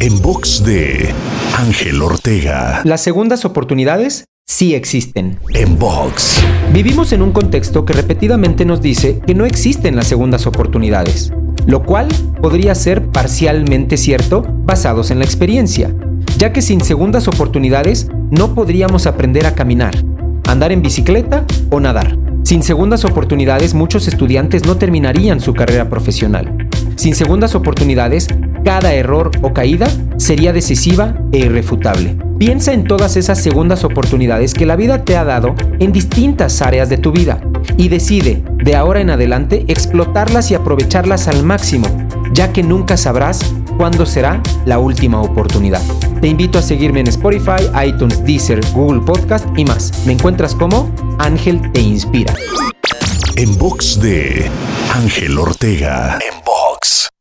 En box de Ángel Ortega. Las segundas oportunidades sí existen. En box. Vivimos en un contexto que repetidamente nos dice que no existen las segundas oportunidades, lo cual podría ser parcialmente cierto basados en la experiencia, ya que sin segundas oportunidades no podríamos aprender a caminar, andar en bicicleta o nadar. Sin segundas oportunidades muchos estudiantes no terminarían su carrera profesional. Sin segundas oportunidades, cada error o caída sería decisiva e irrefutable. Piensa en todas esas segundas oportunidades que la vida te ha dado en distintas áreas de tu vida y decide, de ahora en adelante, explotarlas y aprovecharlas al máximo, ya que nunca sabrás cuándo será la última oportunidad. Te invito a seguirme en Spotify, iTunes, Deezer, Google Podcast y más. Me encuentras como Ángel Te Inspira. En box de Ángel Ortega. En box.